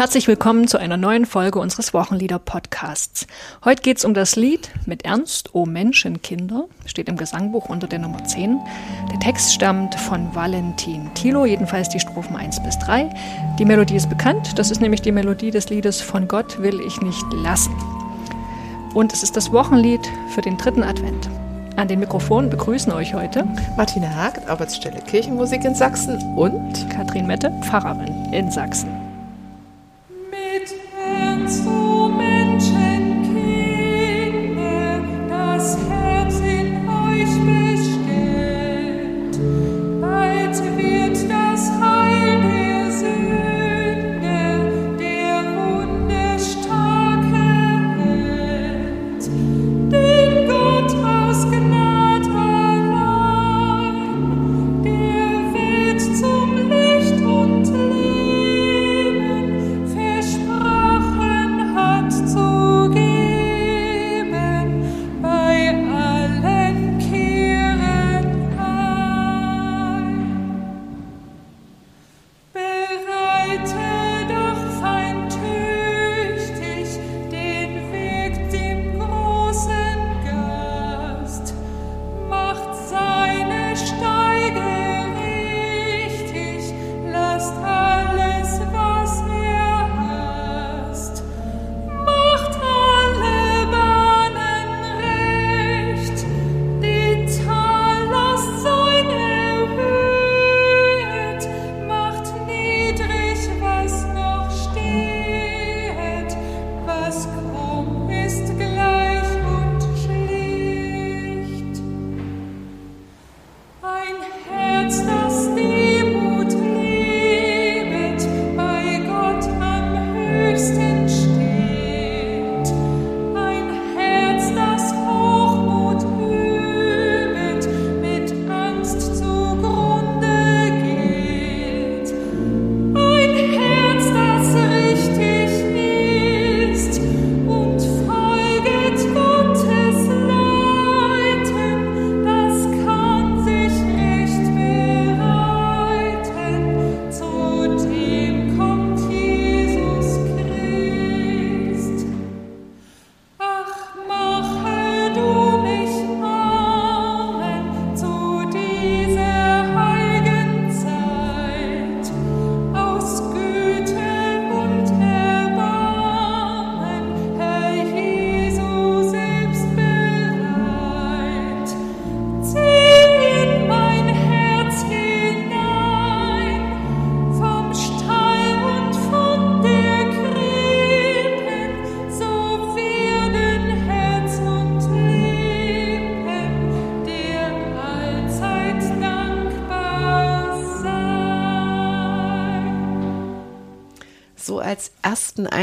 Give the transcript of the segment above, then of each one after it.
Herzlich willkommen zu einer neuen Folge unseres Wochenlieder-Podcasts. Heute geht es um das Lied mit Ernst, O Menschenkinder, steht im Gesangbuch unter der Nummer 10. Der Text stammt von Valentin Thilo, jedenfalls die Strophen 1 bis 3. Die Melodie ist bekannt, das ist nämlich die Melodie des Liedes Von Gott will ich nicht lassen. Und es ist das Wochenlied für den dritten Advent. An den Mikrofonen begrüßen euch heute Martina Haag, Arbeitsstelle Kirchenmusik in Sachsen und Katrin Mette, Pfarrerin in Sachsen. Als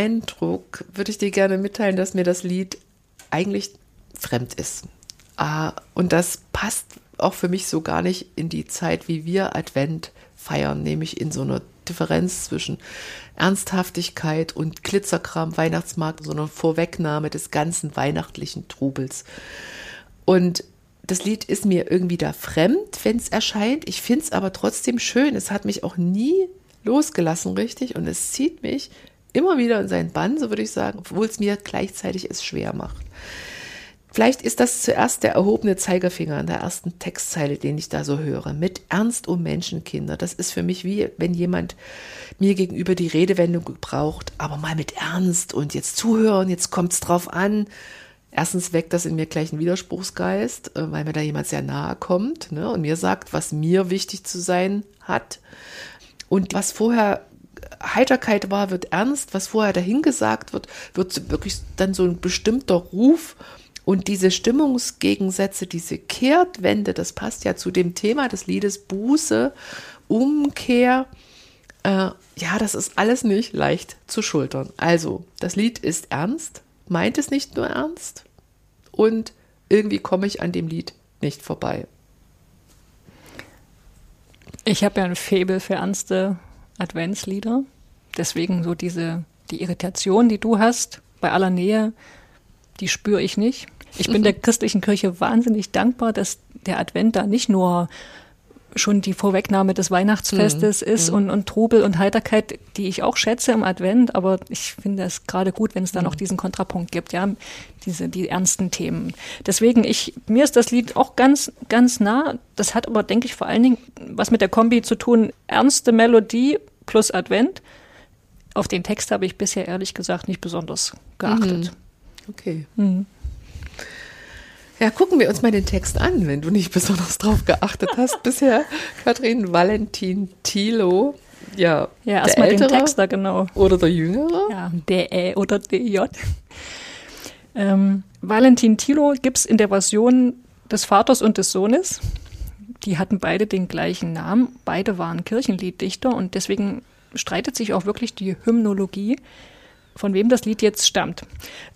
Eindruck würde ich dir gerne mitteilen, dass mir das Lied eigentlich fremd ist. Ah, und das passt auch für mich so gar nicht in die Zeit, wie wir Advent feiern, nämlich in so einer Differenz zwischen Ernsthaftigkeit und Glitzerkram, Weihnachtsmarkt, so einer Vorwegnahme des ganzen weihnachtlichen Trubels. Und das Lied ist mir irgendwie da fremd, wenn es erscheint. Ich finde es aber trotzdem schön. Es hat mich auch nie losgelassen, richtig. Und es zieht mich immer wieder in seinen Bann, so würde ich sagen, obwohl es mir gleichzeitig es schwer macht. Vielleicht ist das zuerst der erhobene Zeigefinger an der ersten Textzeile, den ich da so höre. Mit Ernst um Menschenkinder. Das ist für mich wie, wenn jemand mir gegenüber die Redewendung braucht, aber mal mit Ernst und jetzt zuhören, jetzt kommt es drauf an. Erstens weckt das in mir gleich einen Widerspruchsgeist, äh, weil mir da jemand sehr nahe kommt ne, und mir sagt, was mir wichtig zu sein hat. Und was vorher Heiterkeit war, wird ernst, was vorher dahingesagt wird, wird wirklich dann so ein bestimmter Ruf. Und diese Stimmungsgegensätze, diese Kehrtwende, das passt ja zu dem Thema des Liedes Buße, Umkehr. Äh, ja, das ist alles nicht leicht zu schultern. Also, das Lied ist ernst, meint es nicht nur ernst und irgendwie komme ich an dem Lied nicht vorbei. Ich habe ja ein Faible für ernste Adventslieder. Deswegen so diese, die Irritation, die du hast, bei aller Nähe, die spüre ich nicht. Ich bin der christlichen Kirche wahnsinnig dankbar, dass der Advent da nicht nur schon die Vorwegnahme des Weihnachtsfestes Mhm. ist und, und Trubel und Heiterkeit, die ich auch schätze im Advent, aber ich finde es gerade gut, wenn es da noch Mhm. diesen Kontrapunkt gibt, ja, diese, die ernsten Themen. Deswegen, ich, mir ist das Lied auch ganz, ganz nah. Das hat aber, denke ich, vor allen Dingen was mit der Kombi zu tun, ernste Melodie plus Advent. Auf den Text habe ich bisher ehrlich gesagt nicht besonders geachtet. Okay. Ja, gucken wir uns mal den Text an, wenn du nicht besonders drauf geachtet hast bisher. Katrin Valentin Thilo. Ja, Ja, erstmal den Text da genau. Oder der Jüngere. Ja, der Ä oder DJ. Ähm, Valentin Thilo gibt es in der Version des Vaters und des Sohnes. Die hatten beide den gleichen Namen. Beide waren Kirchenlieddichter und deswegen streitet sich auch wirklich die Hymnologie, von wem das Lied jetzt stammt.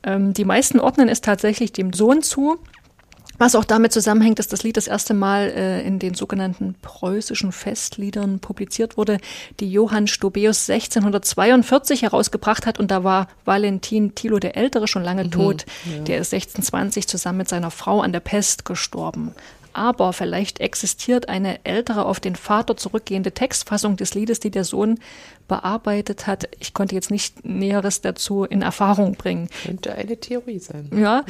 Ähm, die meisten ordnen es tatsächlich dem Sohn zu. Was auch damit zusammenhängt, dass das Lied das erste Mal äh, in den sogenannten preußischen Festliedern publiziert wurde, die Johann Stobeus 1642 herausgebracht hat. Und da war Valentin Thilo der Ältere schon lange tot. Der ist 1620 zusammen mit seiner Frau an der Pest gestorben. Aber vielleicht existiert eine ältere, auf den Vater zurückgehende Textfassung des Liedes, die der Sohn bearbeitet hat. Ich konnte jetzt nicht Näheres dazu in Erfahrung bringen. Könnte eine Theorie sein. Ja,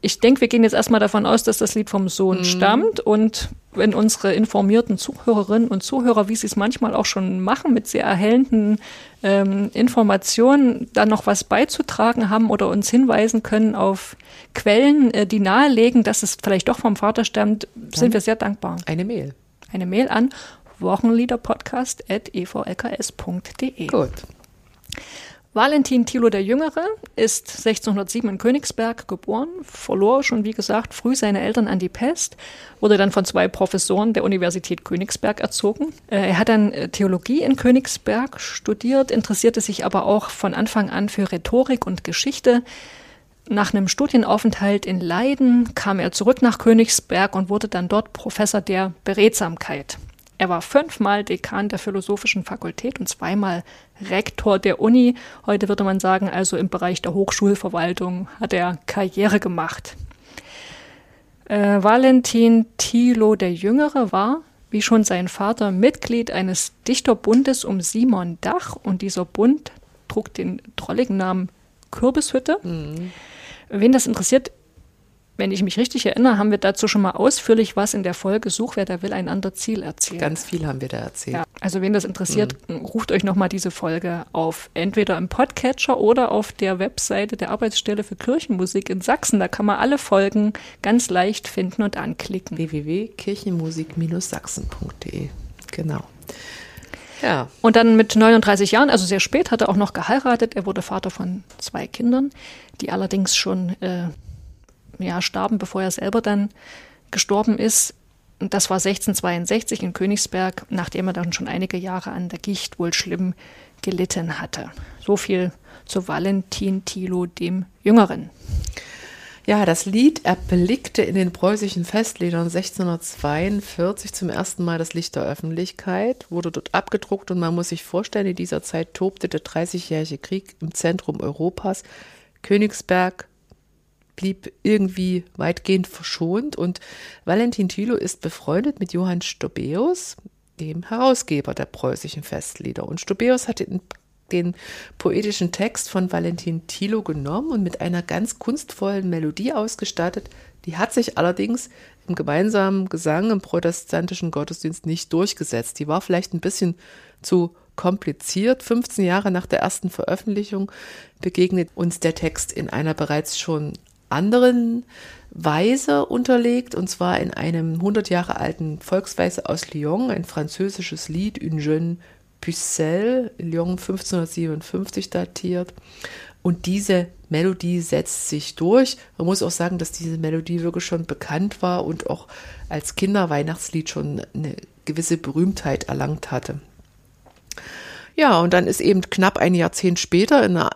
ich denke, wir gehen jetzt erstmal davon aus, dass das Lied vom Sohn stammt und wenn unsere informierten Zuhörerinnen und Zuhörer, wie sie es manchmal auch schon machen, mit sehr erhellenden ähm, Informationen dann noch was beizutragen haben oder uns hinweisen können auf Quellen, äh, die nahelegen, dass es vielleicht doch vom Vater stammt, sind wir sehr dankbar. Eine Mail. Eine Mail an wochenliederpodcast.evlks.de. Gut. Valentin Thilo der Jüngere ist 1607 in Königsberg geboren, verlor schon, wie gesagt, früh seine Eltern an die Pest, wurde dann von zwei Professoren der Universität Königsberg erzogen. Äh, Er hat dann äh, Theologie in Königsberg studiert, interessierte sich aber auch von Anfang an für Rhetorik und Geschichte. Nach einem Studienaufenthalt in Leiden kam er zurück nach Königsberg und wurde dann dort Professor der Beredsamkeit. Er war fünfmal Dekan der Philosophischen Fakultät und zweimal Rektor der Uni. Heute würde man sagen, also im Bereich der Hochschulverwaltung hat er Karriere gemacht. Äh, Valentin Thilo der Jüngere war, wie schon sein Vater, Mitglied eines Dichterbundes um Simon Dach und dieser Bund trug den drolligen Namen Kürbishütte. Wen das interessiert, wenn ich mich richtig erinnere, haben wir dazu schon mal ausführlich was in der Folge Such, wer da will, ein anderes Ziel erzählt. Ganz viel haben wir da erzählt. Ja, also wen das interessiert, ruft euch nochmal diese Folge auf. Entweder im Podcatcher oder auf der Webseite der Arbeitsstelle für Kirchenmusik in Sachsen. Da kann man alle Folgen ganz leicht finden und anklicken. www.kirchenmusik-sachsen.de. Genau. Ja, Und dann mit 39 Jahren, also sehr spät, hat er auch noch geheiratet. Er wurde Vater von zwei Kindern, die allerdings schon äh, ja, starben, bevor er selber dann gestorben ist. Das war 1662 in Königsberg, nachdem er dann schon einige Jahre an der Gicht wohl schlimm gelitten hatte. So viel zu Valentin Thilo dem Jüngeren. Ja, das Lied erblickte in den preußischen Festliedern 1642 zum ersten Mal das Licht der Öffentlichkeit, wurde dort abgedruckt und man muss sich vorstellen, in dieser Zeit tobte der Dreißigjährige Krieg im Zentrum Europas. Königsberg blieb irgendwie weitgehend verschont und Valentin Thilo ist befreundet mit Johann Stobeus, dem Herausgeber der preußischen Festlieder. Und Stobeus hatte den, den poetischen Text von Valentin Thilo genommen und mit einer ganz kunstvollen Melodie ausgestattet. Die hat sich allerdings im gemeinsamen Gesang im protestantischen Gottesdienst nicht durchgesetzt. Die war vielleicht ein bisschen zu kompliziert. 15 Jahre nach der ersten Veröffentlichung begegnet uns der Text in einer bereits schon anderen Weise unterlegt, und zwar in einem 100 Jahre alten Volksweise aus Lyon, ein französisches Lied, Une jeune Pucelle, Lyon 1557 datiert. Und diese Melodie setzt sich durch. Man muss auch sagen, dass diese Melodie wirklich schon bekannt war und auch als Kinderweihnachtslied schon eine gewisse Berühmtheit erlangt hatte. Ja, und dann ist eben knapp ein Jahrzehnt später in einer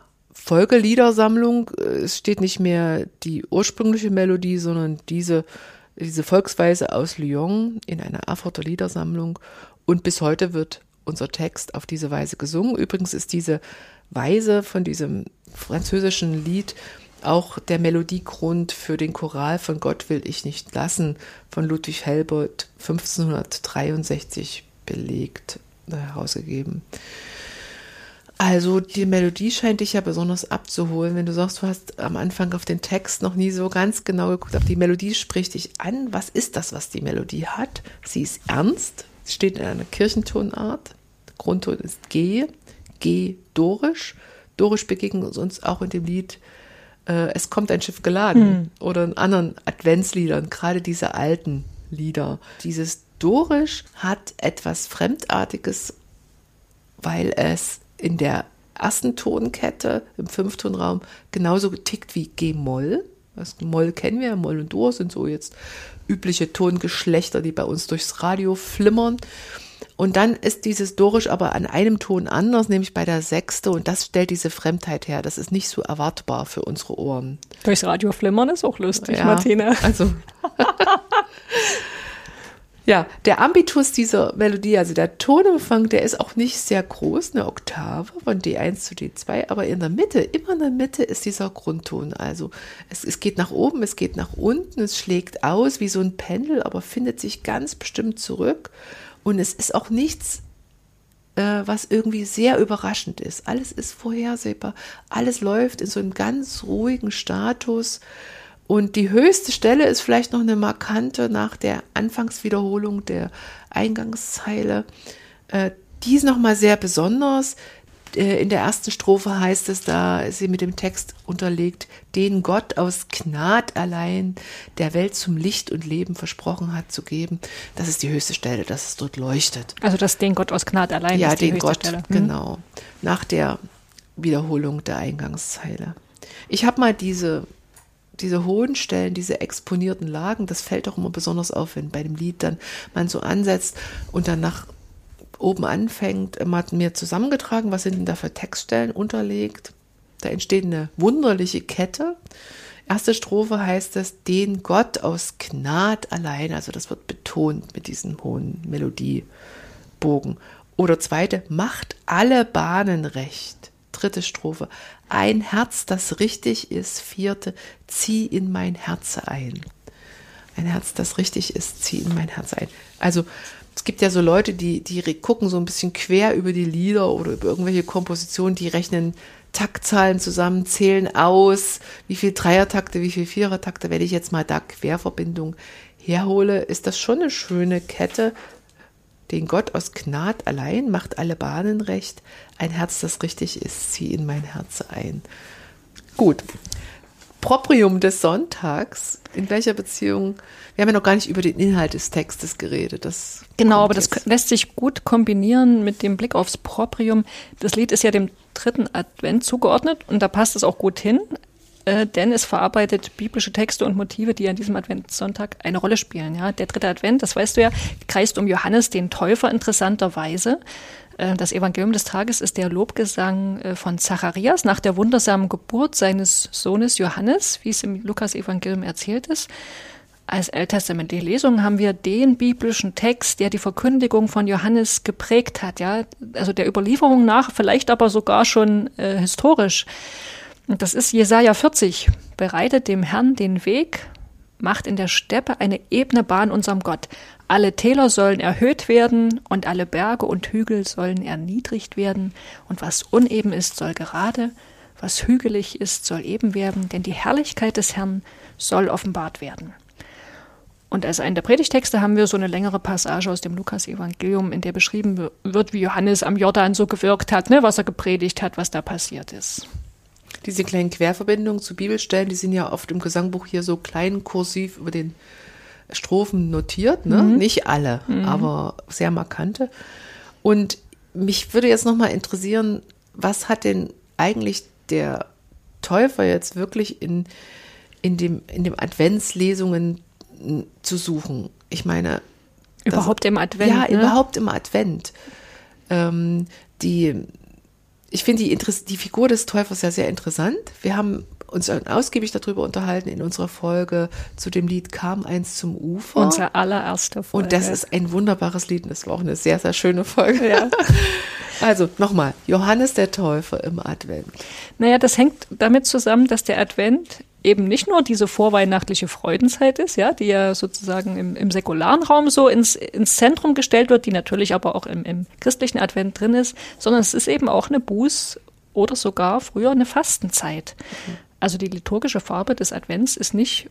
Folgeliedersammlung, äh, es steht nicht mehr die ursprüngliche Melodie, sondern diese, diese Volksweise aus Lyon in einer Erfurter Liedersammlung. Und bis heute wird unser Text auf diese Weise gesungen. Übrigens ist diese Weise von diesem französischen Lied auch der Melodiegrund für den Choral von Gott will ich nicht lassen von Ludwig Helbert 1563 belegt, äh, herausgegeben. Also die Melodie scheint dich ja besonders abzuholen, wenn du sagst, du hast am Anfang auf den Text noch nie so ganz genau geguckt, aber die Melodie spricht dich an. Was ist das, was die Melodie hat? Sie ist ernst, sie steht in einer Kirchentonart. Grundton ist G, G dorisch. Dorisch begegnet uns auch in dem Lied äh, Es kommt ein Schiff geladen mhm. oder in anderen Adventsliedern, gerade diese alten Lieder. Dieses Dorisch hat etwas Fremdartiges, weil es in der ersten Tonkette im Fünftonraum genauso getickt wie G-Moll. Das Moll kennen wir, Moll und Dur sind so jetzt übliche Tongeschlechter, die bei uns durchs Radio flimmern. Und dann ist dieses Dorisch aber an einem Ton anders, nämlich bei der Sechste. Und das stellt diese Fremdheit her. Das ist nicht so erwartbar für unsere Ohren. Durchs Radio flimmern ist auch lustig, ja, Martina. Also. Ja, der Ambitus dieser Melodie, also der Tonumfang, der ist auch nicht sehr groß, eine Oktave von D1 zu D2, aber in der Mitte, immer in der Mitte ist dieser Grundton. Also es, es geht nach oben, es geht nach unten, es schlägt aus wie so ein Pendel, aber findet sich ganz bestimmt zurück. Und es ist auch nichts, äh, was irgendwie sehr überraschend ist. Alles ist vorhersehbar, alles läuft in so einem ganz ruhigen Status. Und die höchste Stelle ist vielleicht noch eine markante nach der Anfangswiederholung der Eingangszeile. Äh, die ist nochmal sehr besonders. Äh, in der ersten Strophe heißt es, da ist sie mit dem Text unterlegt, den Gott aus Gnad allein der Welt zum Licht und Leben versprochen hat zu geben. Das ist die höchste Stelle, dass es dort leuchtet. Also das den Gott aus Gnad allein ja, ist die den höchste Gott, Stelle. Hm. genau. Nach der Wiederholung der Eingangszeile. Ich habe mal diese diese hohen Stellen, diese exponierten Lagen, das fällt auch immer besonders auf, wenn bei dem Lied dann man so ansetzt und dann nach oben anfängt. Man hat mir zusammengetragen, was sind denn da für Textstellen unterlegt. Da entsteht eine wunderliche Kette. Erste Strophe heißt es, den Gott aus Gnad allein, also das wird betont mit diesem hohen Melodiebogen. Oder zweite, macht alle Bahnen recht. Dritte Strophe, ein Herz, das richtig ist. Vierte, zieh in mein Herz ein. Ein Herz, das richtig ist, zieh in mein Herz ein. Also es gibt ja so Leute, die, die gucken so ein bisschen quer über die Lieder oder über irgendwelche Kompositionen, die rechnen Taktzahlen zusammen, zählen aus, wie viel Dreiertakte, wie viel Vierertakte. Wenn ich jetzt mal da Querverbindung herhole, ist das schon eine schöne Kette. Den Gott aus Gnad allein macht alle Bahnen recht. Ein Herz, das richtig ist, zieh in mein Herz ein. Gut. Proprium des Sonntags. In welcher Beziehung? Wir haben ja noch gar nicht über den Inhalt des Textes geredet. Das genau, aber das lässt sich gut kombinieren mit dem Blick aufs Proprium. Das Lied ist ja dem dritten Advent zugeordnet und da passt es auch gut hin, äh, denn es verarbeitet biblische Texte und Motive, die an diesem Adventssonntag eine Rolle spielen. Ja, der dritte Advent, das weißt du ja, kreist um Johannes den Täufer interessanterweise. Äh, das Evangelium des Tages ist der Lobgesang äh, von Zacharias nach der wundersamen Geburt seines Sohnes Johannes, wie es im Lukas-Evangelium erzählt ist. Als ältestamentliche Lesung haben wir den biblischen Text, der die Verkündigung von Johannes geprägt hat, ja, also der Überlieferung nach, vielleicht aber sogar schon äh, historisch. Und das ist Jesaja 40. Bereitet dem Herrn den Weg, macht in der Steppe eine ebene Bahn unserem Gott. Alle Täler sollen erhöht werden und alle Berge und Hügel sollen erniedrigt werden. Und was uneben ist, soll gerade, was hügelig ist, soll eben werden, denn die Herrlichkeit des Herrn soll offenbart werden. Und als einen der Predigtexte haben wir so eine längere Passage aus dem Lukas-Evangelium, in der beschrieben wird, wie Johannes am Jordan so gewirkt hat, ne, was er gepredigt hat, was da passiert ist diese kleinen Querverbindungen zu Bibelstellen, die sind ja oft im Gesangbuch hier so klein kursiv über den Strophen notiert, ne? Mhm. Nicht alle, mhm. aber sehr markante. Und mich würde jetzt nochmal interessieren, was hat denn eigentlich der Täufer jetzt wirklich in, in, dem, in dem Adventslesungen zu suchen? Ich meine. Überhaupt das, im Advent. Ja, ne? überhaupt im Advent. Ähm, die ich finde die, die Figur des Täufers ja sehr interessant. Wir haben uns ausgiebig darüber unterhalten in unserer Folge zu dem Lied Kam eins zum Ufer. Unsere allererste Folge. Und das ist ein wunderbares Lied und das war auch eine sehr, sehr schöne Folge. Ja. Also nochmal, Johannes der Täufer im Advent. Naja, das hängt damit zusammen, dass der Advent eben nicht nur diese vorweihnachtliche Freudenzeit ist, ja, die ja sozusagen im, im säkularen Raum so ins, ins Zentrum gestellt wird, die natürlich aber auch im, im christlichen Advent drin ist, sondern es ist eben auch eine Buß- oder sogar früher eine Fastenzeit. Mhm. Also die liturgische Farbe des Advents ist nicht,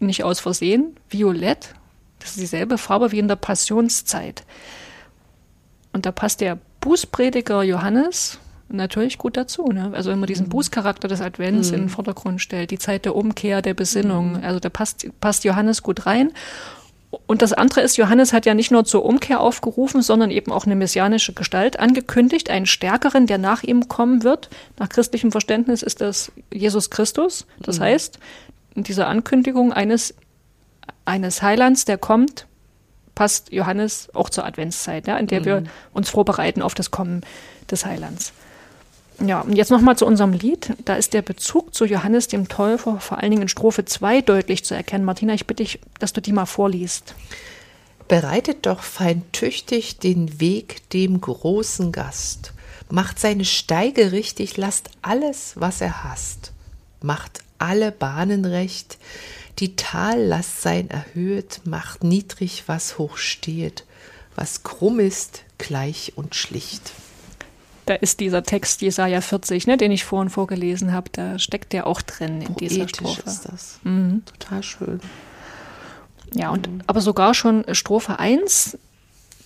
nicht aus Versehen violett. Das ist dieselbe Farbe wie in der Passionszeit. Und da passt der Bußprediger Johannes natürlich gut dazu. Ne? Also wenn man diesen mhm. Bußcharakter des Advents mhm. in den Vordergrund stellt, die Zeit der Umkehr, der Besinnung, mhm. also da passt, passt Johannes gut rein. Und das andere ist, Johannes hat ja nicht nur zur Umkehr aufgerufen, sondern eben auch eine messianische Gestalt angekündigt, einen Stärkeren, der nach ihm kommen wird. Nach christlichem Verständnis ist das Jesus Christus. Das mhm. heißt, in dieser Ankündigung eines, eines Heilands, der kommt, passt Johannes auch zur Adventszeit, ja, in der mhm. wir uns vorbereiten auf das Kommen des Heilands. Ja, und jetzt nochmal zu unserem Lied. Da ist der Bezug zu Johannes dem Täufer vor allen Dingen in Strophe 2 deutlich zu erkennen. Martina, ich bitte dich, dass du die mal vorliest. Bereitet doch fein tüchtig den Weg dem großen Gast. Macht seine Steige richtig, lasst alles, was er hasst. Macht alle Bahnen recht, die Tallast sein erhöht, macht niedrig, was hoch steht, was krumm ist, gleich und schlicht da ist dieser Text Jesaja 40, ne, den ich vorhin vorgelesen habe, da steckt der auch drin in Poetisch dieser Strophe. ist das. Mhm. Total schön. Ja, und mhm. aber sogar schon Strophe 1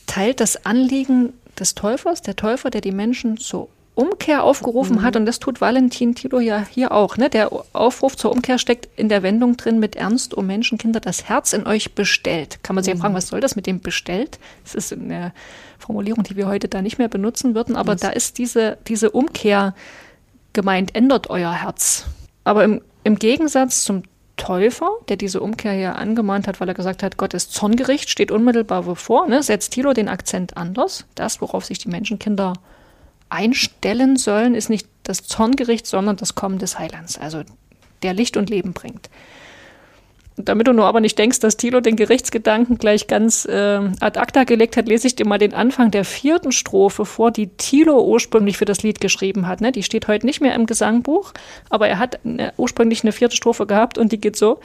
teilt das Anliegen des Täufers, der Täufer, der die Menschen zur Umkehr aufgerufen mhm. hat, und das tut Valentin Tilo ja hier auch. Ne? Der Aufruf zur Umkehr steckt in der Wendung drin mit Ernst, um Menschenkinder, das Herz in euch bestellt. Kann man sich mhm. ja fragen, was soll das mit dem bestellt? Das ist eine Formulierung, die wir heute da nicht mehr benutzen würden, aber was? da ist diese, diese Umkehr gemeint, ändert euer Herz. Aber im, im Gegensatz zum Täufer, der diese Umkehr hier angemahnt hat, weil er gesagt hat, Gott ist Zorngericht, steht unmittelbar bevor, ne, setzt Thilo den Akzent anders. Das, worauf sich die Menschenkinder einstellen sollen, ist nicht das Zorngericht, sondern das Kommen des Heilands, also der Licht und Leben bringt. Damit du nur aber nicht denkst, dass Thilo den Gerichtsgedanken gleich ganz äh, ad acta gelegt hat, lese ich dir mal den Anfang der vierten Strophe vor, die Thilo ursprünglich für das Lied geschrieben hat. Ne? Die steht heute nicht mehr im Gesangbuch, aber er hat eine, ursprünglich eine vierte Strophe gehabt und die geht so.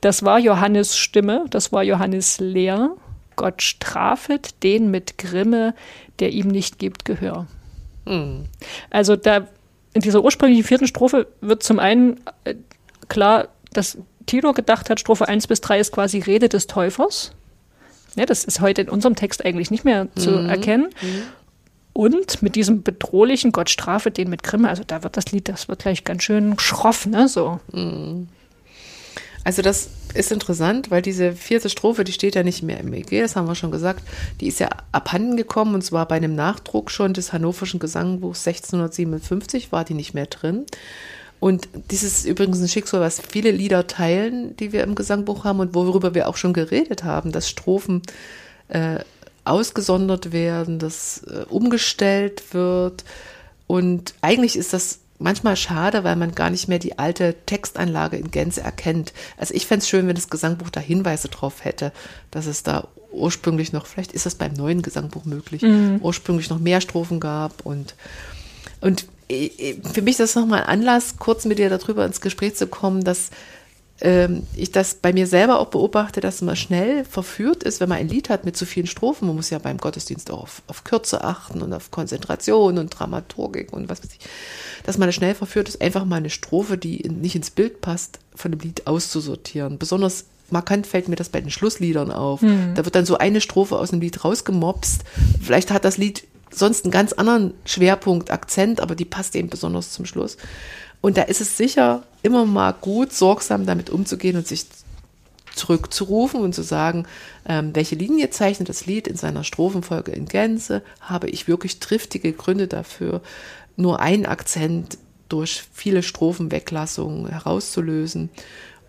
Das war Johannes Stimme, das war Johannes Lehr. Gott strafet den mit Grimme, der ihm nicht gibt Gehör. Mhm. Also da in dieser ursprünglichen vierten Strophe wird zum einen äh, klar, dass Tilo gedacht hat, Strophe 1 bis 3 ist quasi Rede des Täufers. Ja, das ist heute in unserem Text eigentlich nicht mehr zu mhm. erkennen. Mhm. Und mit diesem bedrohlichen Gott strafe den mit Grimme, also da wird das Lied, das wird gleich ganz schön schroff, ne? So. Mhm. Also das ist interessant, weil diese vierte Strophe, die steht ja nicht mehr im EG, das haben wir schon gesagt, die ist ja abhanden gekommen und zwar bei einem Nachdruck schon des Hannoverschen Gesangbuchs 1657 war die nicht mehr drin. Und dieses ist übrigens ein Schicksal, was viele Lieder teilen, die wir im Gesangbuch haben und worüber wir auch schon geredet haben, dass Strophen äh, ausgesondert werden, dass äh, umgestellt wird. Und eigentlich ist das manchmal schade, weil man gar nicht mehr die alte Textanlage in Gänze erkennt. Also ich fände es schön, wenn das Gesangbuch da Hinweise drauf hätte, dass es da ursprünglich noch, vielleicht ist das beim neuen Gesangbuch möglich, mhm. ursprünglich noch mehr Strophen gab und, und für mich ist das nochmal ein Anlass, kurz mit dir darüber ins Gespräch zu kommen, dass ich das bei mir selber auch beobachte, dass man schnell verführt ist, wenn man ein Lied hat mit zu vielen Strophen. Man muss ja beim Gottesdienst auch auf, auf Kürze achten und auf Konzentration und Dramaturgik und was weiß ich. Dass man schnell verführt ist, einfach mal eine Strophe, die nicht ins Bild passt, von dem Lied auszusortieren. Besonders markant fällt mir das bei den Schlussliedern auf. Mhm. Da wird dann so eine Strophe aus dem Lied rausgemopst. Vielleicht hat das Lied sonst einen ganz anderen Schwerpunkt, Akzent, aber die passt eben besonders zum Schluss. Und da ist es sicher immer mal gut, sorgsam damit umzugehen und sich zurückzurufen und zu sagen, ähm, welche Linie zeichnet das Lied in seiner Strophenfolge in Gänze? Habe ich wirklich triftige Gründe dafür, nur einen Akzent durch viele Strophenweglassungen herauszulösen?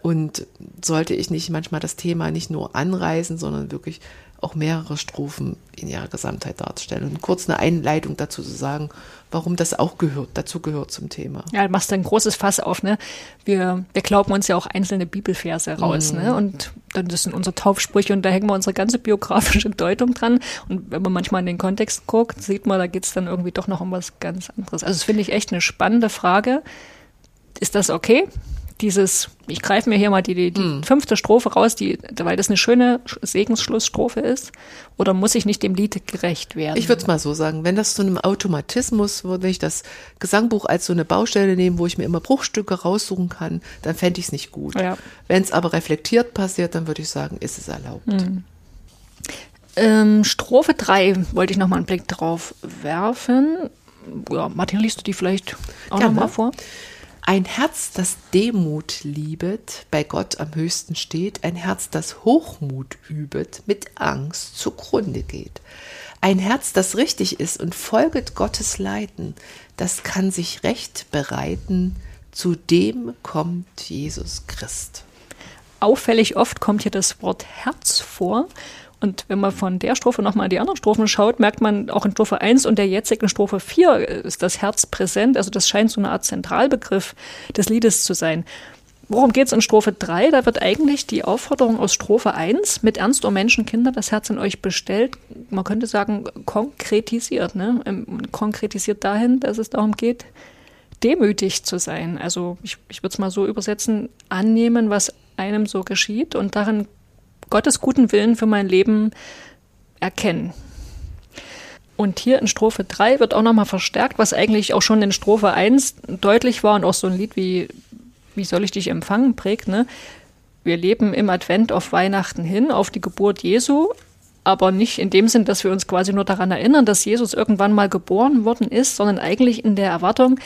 Und sollte ich nicht manchmal das Thema nicht nur anreißen, sondern wirklich auch mehrere Strophen in ihrer Gesamtheit darzustellen. Und kurz eine Einleitung dazu zu sagen, warum das auch gehört, dazu gehört zum Thema. Ja, du machst ein großes Fass auf, ne? Wir, wir glauben uns ja auch einzelne Bibelverse raus, mm. ne? Und dann das sind unsere Taufsprüche und da hängen wir unsere ganze biografische Deutung dran. Und wenn man manchmal in den Kontext guckt, sieht man, da geht's dann irgendwie doch noch um was ganz anderes. Also das finde ich echt eine spannende Frage. Ist das okay? Dieses, ich greife mir hier mal die, die, die hm. fünfte Strophe raus, die, weil das eine schöne Segensschlussstrophe ist, oder muss ich nicht dem Lied gerecht werden? Ich würde es mal so sagen, wenn das zu einem Automatismus, würde ich das Gesangbuch als so eine Baustelle nehmen, wo ich mir immer Bruchstücke raussuchen kann, dann fände ich es nicht gut. Ja. Wenn es aber reflektiert passiert, dann würde ich sagen, ist es erlaubt. Hm. Ähm, Strophe 3 wollte ich nochmal einen Blick drauf werfen. Ja, Martin, liest du die vielleicht auch nochmal vor? Ein Herz, das Demut liebet, bei Gott am höchsten steht, ein Herz, das Hochmut übet, mit Angst zugrunde geht. Ein Herz, das richtig ist und folget Gottes Leiten, das kann sich recht bereiten, zu dem kommt Jesus Christ. Auffällig oft kommt hier das Wort Herz vor und wenn man von der Strophe nochmal die anderen Strophen schaut, merkt man auch in Strophe 1 und der jetzigen Strophe 4 ist das Herz präsent. Also das scheint so eine Art Zentralbegriff des Liedes zu sein. Worum geht es in Strophe 3? Da wird eigentlich die Aufforderung aus Strophe 1 mit Ernst, o Menschenkinder, das Herz in euch bestellt, man könnte sagen, konkretisiert. Ne? Ähm, konkretisiert dahin, dass es darum geht, demütig zu sein. Also ich, ich würde es mal so übersetzen, annehmen, was einem so geschieht und darin Gottes guten Willen für mein Leben erkennen. Und hier in Strophe 3 wird auch nochmal verstärkt, was eigentlich auch schon in Strophe 1 deutlich war und auch so ein Lied wie Wie soll ich dich empfangen prägt. Ne? Wir leben im Advent auf Weihnachten hin, auf die Geburt Jesu, aber nicht in dem Sinn, dass wir uns quasi nur daran erinnern, dass Jesus irgendwann mal geboren worden ist, sondern eigentlich in der Erwartung,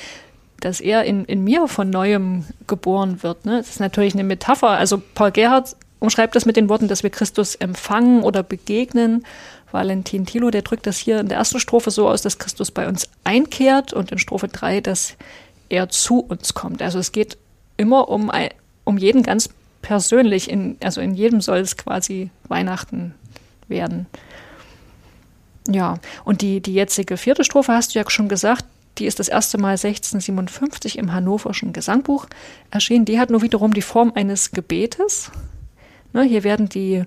dass er in, in mir von neuem geboren wird. Ne? Das ist natürlich eine Metapher. Also Paul Gerhardt umschreibt das mit den Worten, dass wir Christus empfangen oder begegnen. Valentin Thilo, der drückt das hier in der ersten Strophe so aus, dass Christus bei uns einkehrt und in Strophe 3, dass er zu uns kommt. Also es geht immer um, um jeden ganz persönlich, in, also in jedem soll es quasi Weihnachten werden. Ja, und die, die jetzige vierte Strophe hast du ja schon gesagt, die ist das erste Mal 1657 im Hannoverschen Gesangbuch erschienen. Die hat nur wiederum die Form eines Gebetes. Ne, hier werden die,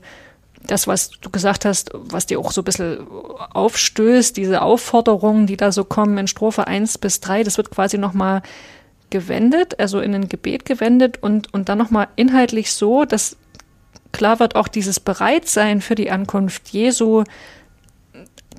das, was du gesagt hast, was dir auch so ein bisschen aufstößt, diese Aufforderungen, die da so kommen in Strophe 1 bis 3, das wird quasi nochmal gewendet, also in ein Gebet gewendet und, und dann nochmal inhaltlich so, dass klar wird auch dieses Bereitsein für die Ankunft Jesu,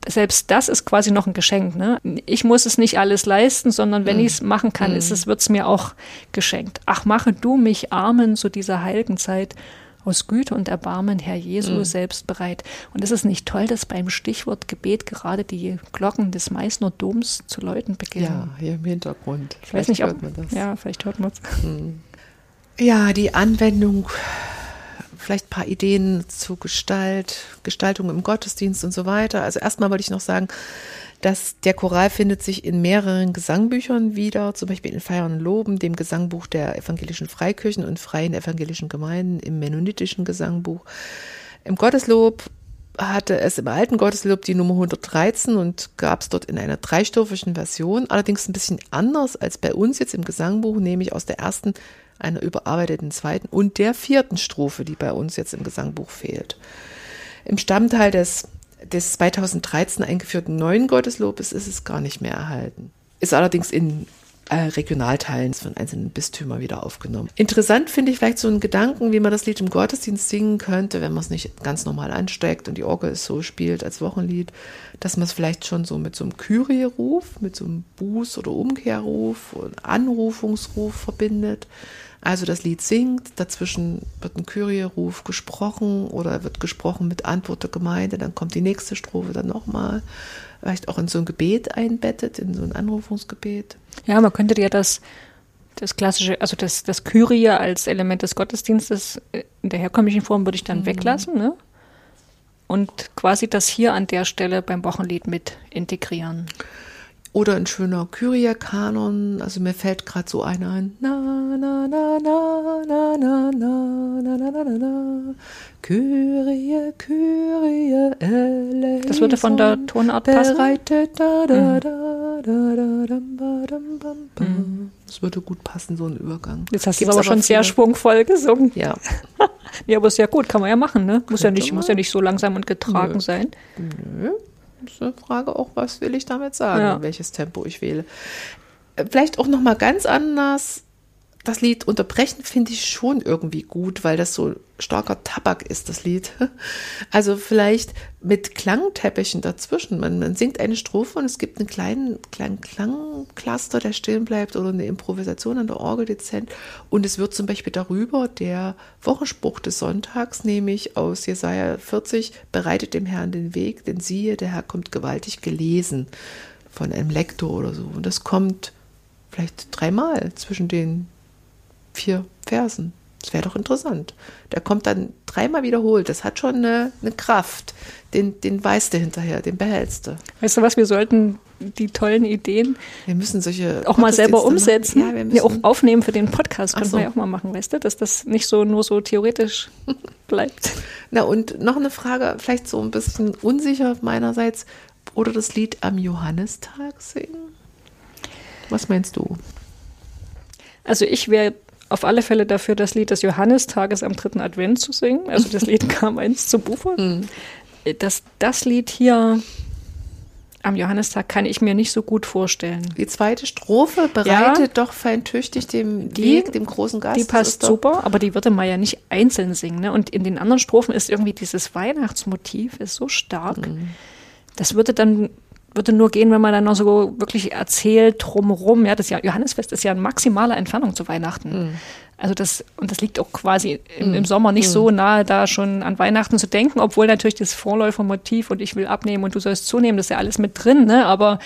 selbst das ist quasi noch ein Geschenk. Ne? Ich muss es nicht alles leisten, sondern wenn mm. ich es machen kann, mm. ist es, wird es mir auch geschenkt. Ach, mache du mich Armen zu dieser heiligen Zeit aus Güte und Erbarmen, Herr Jesu, mhm. selbst bereit. Und ist es nicht toll, dass beim Stichwort Gebet gerade die Glocken des Meißner Doms zu läuten beginnen? Ja, hier im Hintergrund. Ich vielleicht weiß nicht, ob, man das. Ja, vielleicht hört man es. Mhm. Ja, die Anwendung, vielleicht ein paar Ideen zu Gestalt, Gestaltung im Gottesdienst und so weiter. Also erstmal wollte ich noch sagen, dass der Choral findet sich in mehreren Gesangbüchern wieder, zum Beispiel in Feiern und Loben, dem Gesangbuch der evangelischen Freikirchen und freien evangelischen Gemeinden, im mennonitischen Gesangbuch. Im Gotteslob hatte es im alten Gotteslob die Nummer 113 und gab es dort in einer dreistrophigen Version, allerdings ein bisschen anders als bei uns jetzt im Gesangbuch, nämlich aus der ersten, einer überarbeiteten zweiten und der vierten Strophe, die bei uns jetzt im Gesangbuch fehlt. Im Stammteil des des 2013 eingeführten neuen Gotteslobes ist es gar nicht mehr erhalten. Ist allerdings in äh, Regionalteilen von einzelnen Bistümern wieder aufgenommen. Interessant finde ich vielleicht so einen Gedanken, wie man das Lied im Gottesdienst singen könnte, wenn man es nicht ganz normal ansteckt und die Orgel es so spielt als Wochenlied, dass man es vielleicht schon so mit so einem Kyrie-Ruf, mit so einem Buß- oder Umkehrruf und Anrufungsruf verbindet. Also das Lied singt, dazwischen wird ein Kyrie-Ruf gesprochen oder wird gesprochen mit Antwort der Gemeinde, dann kommt die nächste Strophe dann nochmal, vielleicht auch in so ein Gebet einbettet, in so ein Anrufungsgebet. Ja, man könnte ja das, das klassische, also das, das Kyrie als Element des Gottesdienstes in der herkömmlichen Form würde ich dann mhm. weglassen, ne? Und quasi das hier an der Stelle beim Wochenlied mit integrieren. Oder ein schöner Kyrie-Kanon. Also mir fällt gerade so einer ein. Na, na, na, na, na, na, na, na, na, na, na, na. Kyrie, Kyrie, eleison. Das würde von der Tonart passen. Bereitet, da, da, da, da, da, dam, ba, dam, bam, bam. Das würde gut passen, so ein Übergang. Jetzt hast du es aber schon sehr schwungvoll gesungen. Ja, Ja, aber ist ja gut, kann man ja machen, ne? Muss ja Könnte nicht, man. muss ja nicht so langsam und getragen Nö. sein. Nö, ist eine Frage auch, was will ich damit sagen, Ja. welches Tempo ich wähle. Äh, Vielleicht auch noch mal ganz anders. Das Lied unterbrechen finde ich schon irgendwie gut, weil das so starker Tabak ist, das Lied. Also vielleicht mit Klangteppichen dazwischen. Man, man singt eine Strophe und es gibt einen kleinen, kleinen Klangcluster, der stehen bleibt oder eine Improvisation an der Orgel dezent. Und es wird zum Beispiel darüber der Wochenspruch des Sonntags, nämlich aus Jesaja 40, bereitet dem Herrn den Weg, denn siehe, der Herr kommt gewaltig gelesen von einem Lektor oder so. Und das kommt vielleicht dreimal zwischen den vier Versen. Das wäre doch interessant. Der kommt dann dreimal wiederholt. Das hat schon eine, eine Kraft. Den, den weißt du hinterher, den behältst du. Weißt du was, wir sollten die tollen Ideen Wir müssen solche auch mal selber umsetzen. Ja, wir Ja, auch müssen. aufnehmen für den Podcast können so. wir ja auch mal machen, weißt du, dass das nicht so nur so theoretisch bleibt. Na und noch eine Frage, vielleicht so ein bisschen unsicher meinerseits. Oder das Lied am Johannistag singen? Was meinst du? Also ich wäre auf alle Fälle dafür, das Lied des Johannistages am dritten Advent zu singen. Also das Lied kam eins zu Buche. Hm. Das, das Lied hier am Johannistag kann ich mir nicht so gut vorstellen. Die zweite Strophe bereitet doch feintüchtig dem Die- Weg, dem großen Gast. Die passt super, aber die würde man ja nicht einzeln singen. Ne? Und in den anderen Strophen ist irgendwie dieses Weihnachtsmotiv ist so stark. Mhm. Das würde dann würde nur gehen, wenn man dann noch so wirklich erzählt drumherum. Ja, das Johannesfest ist ja in maximaler Entfernung zu Weihnachten. Mhm. Also das, und das liegt auch quasi im, im Sommer nicht so nahe, da schon an Weihnachten zu denken, obwohl natürlich das Vorläufermotiv und ich will abnehmen und du sollst zunehmen, das ist ja alles mit drin, ne? Aber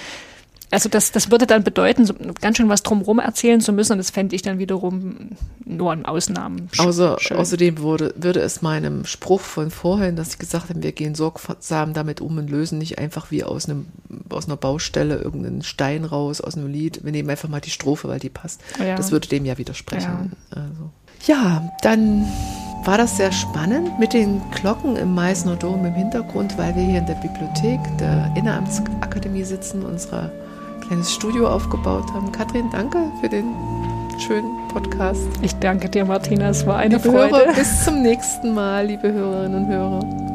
also das, das würde dann bedeuten, so ganz schön was drumherum erzählen zu müssen und das fände ich dann wiederum nur an Ausnahmen. Außer, schön. außerdem würde, würde es meinem Spruch von vorhin, dass ich gesagt habe, wir gehen sorgsam damit um und lösen nicht einfach wie aus, einem, aus einer Baustelle irgendeinen Stein raus, aus einem Lied. Wir nehmen einfach mal die Strophe, weil die passt. Ja. Das würde dem ja widersprechen. Also. Ja, dann war das sehr spannend mit den Glocken im Meißner Dom im Hintergrund, weil wir hier in der Bibliothek der Inneramtsakademie sitzen, unser kleines Studio aufgebaut haben. Katrin, danke für den schönen Podcast. Ich danke dir, Martina, es war eine Liebe Freude. Hörer, bis zum nächsten Mal, liebe Hörerinnen und Hörer.